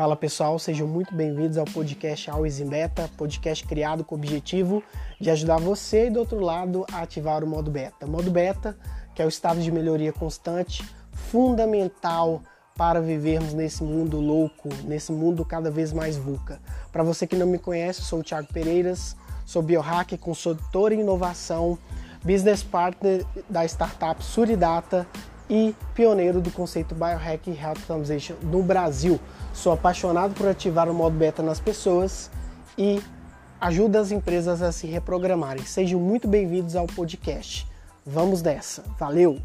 Fala pessoal, sejam muito bem-vindos ao podcast Always in Beta, podcast criado com o objetivo de ajudar você e do outro lado a ativar o modo beta. O modo beta, que é o estado de melhoria constante, fundamental para vivermos nesse mundo louco, nesse mundo cada vez mais VUCA. Para você que não me conhece, sou o Thiago Pereiras, sou biohacker, consultor em inovação, business partner da startup Suridata e pioneiro do conceito Biohack Health Transition no Brasil. Sou apaixonado por ativar o modo beta nas pessoas e ajuda as empresas a se reprogramarem. Sejam muito bem-vindos ao podcast. Vamos dessa. Valeu!